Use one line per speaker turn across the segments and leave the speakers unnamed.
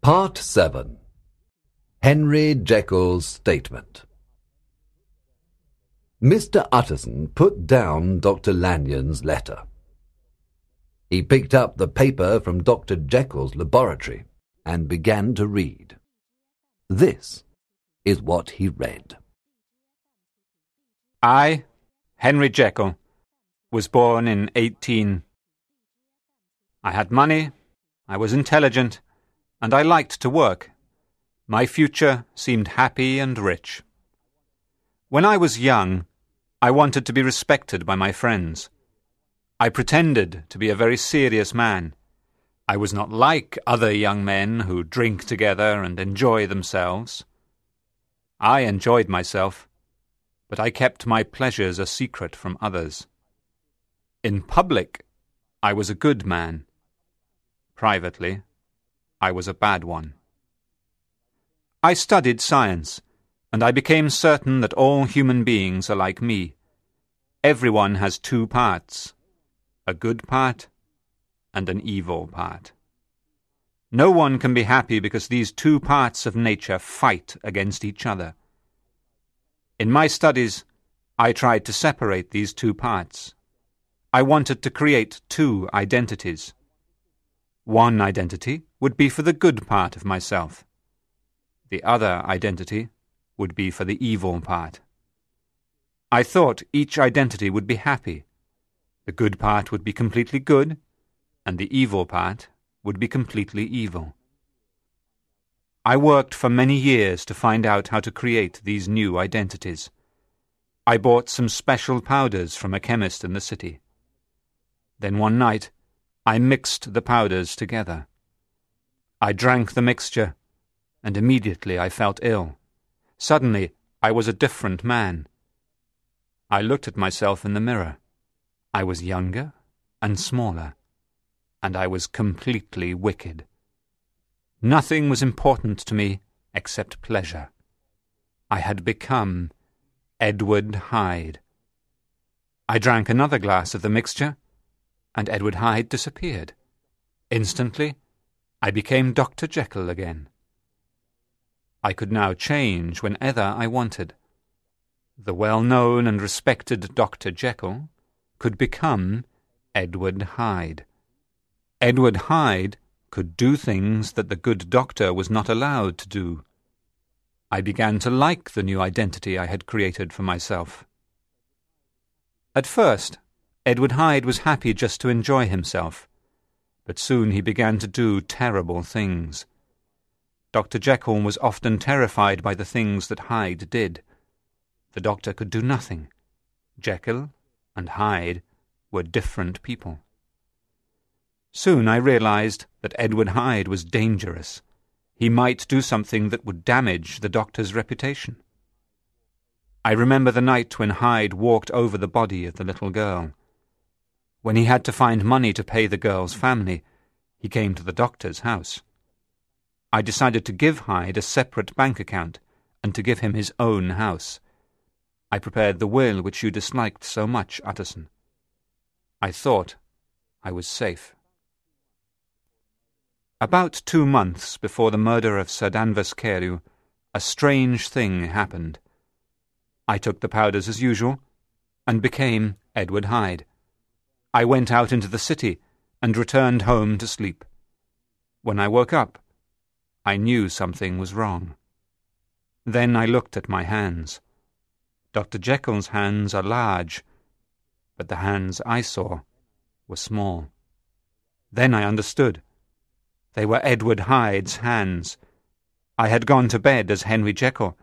Part 7 Henry Jekyll's Statement Mr. Utterson put down Dr. Lanyon's letter. He picked up the paper from Dr. Jekyll's laboratory and began to read. This is what he read.
I, Henry Jekyll, was born in 18. I had money, I was intelligent, and I liked to work. My future seemed happy and rich. When I was young, I wanted to be respected by my friends. I pretended to be a very serious man. I was not like other young men who drink together and enjoy themselves. I enjoyed myself, but I kept my pleasures a secret from others. In public, I was a good man. Privately, I was a bad one. I studied science, and I became certain that all human beings are like me. Everyone has two parts a good part and an evil part. No one can be happy because these two parts of nature fight against each other. In my studies, I tried to separate these two parts. I wanted to create two identities. One identity would be for the good part of myself. The other identity would be for the evil part. I thought each identity would be happy. The good part would be completely good, and the evil part would be completely evil. I worked for many years to find out how to create these new identities. I bought some special powders from a chemist in the city. Then one night, I mixed the powders together. I drank the mixture, and immediately I felt ill. Suddenly, I was a different man. I looked at myself in the mirror. I was younger and smaller, and I was completely wicked. Nothing was important to me except pleasure. I had become Edward Hyde. I drank another glass of the mixture and Edward Hyde disappeared. Instantly, I became Dr. Jekyll again. I could now change whenever I wanted. The well-known and respected Dr. Jekyll could become Edward Hyde. Edward Hyde could do things that the good doctor was not allowed to do. I began to like the new identity I had created for myself. At first, Edward Hyde was happy just to enjoy himself, but soon he began to do terrible things. Dr. Jekyll was often terrified by the things that Hyde did. The doctor could do nothing. Jekyll and Hyde were different people. Soon I realized that Edward Hyde was dangerous. He might do something that would damage the doctor's reputation. I remember the night when Hyde walked over the body of the little girl. When he had to find money to pay the girl's family, he came to the doctor's house. I decided to give Hyde a separate bank account and to give him his own house. I prepared the will which you disliked so much, Utterson. I thought I was safe. About two months before the murder of Sir Danvers Carew, a strange thing happened. I took the powders as usual and became Edward Hyde. I went out into the city and returned home to sleep. When I woke up, I knew something was wrong. Then I looked at my hands. Dr. Jekyll's hands are large, but the hands I saw were small. Then I understood. They were Edward Hyde's hands. I had gone to bed as Henry Jekyll,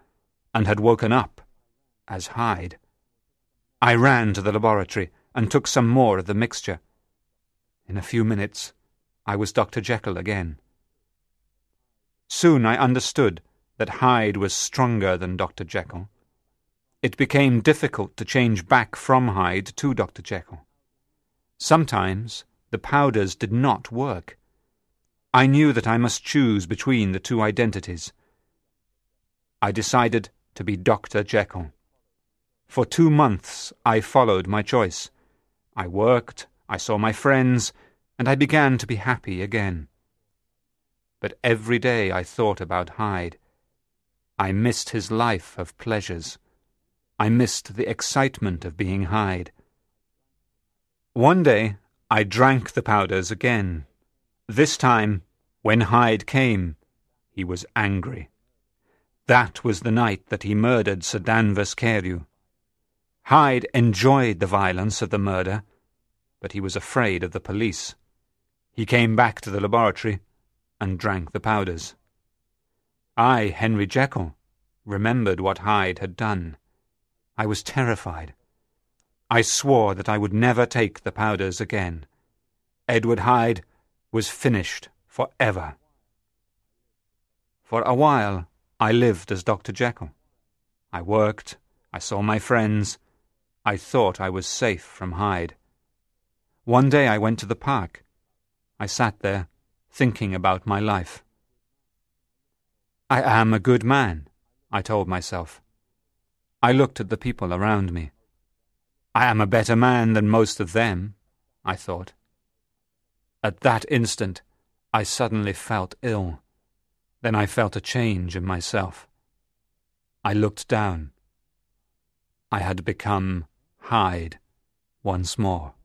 and had woken up as Hyde. I ran to the laboratory and took some more of the mixture. In a few minutes, I was Dr. Jekyll again. Soon I understood that Hyde was stronger than Dr. Jekyll. It became difficult to change back from Hyde to Dr. Jekyll. Sometimes the powders did not work. I knew that I must choose between the two identities. I decided to be Dr. Jekyll. For two months I followed my choice. I worked, I saw my friends, and I began to be happy again. but every day I thought about Hyde. I missed his life of pleasures. I missed the excitement of being Hyde. One day I drank the powders again. This time, when Hyde came, he was angry. That was the night that he murdered Sir Danvers Carew. Hyde enjoyed the violence of the murder, but he was afraid of the police. He came back to the laboratory and drank the powders. I, Henry Jekyll, remembered what Hyde had done. I was terrified. I swore that I would never take the powders again. Edward Hyde was finished for ever. For a while, I lived as Dr. Jekyll. I worked, I saw my friends, I thought I was safe from Hyde. One day I went to the park. I sat there, thinking about my life. I am a good man, I told myself. I looked at the people around me. I am a better man than most of them, I thought. At that instant, I suddenly felt ill. Then I felt a change in myself. I looked down. I had become Hyde once more.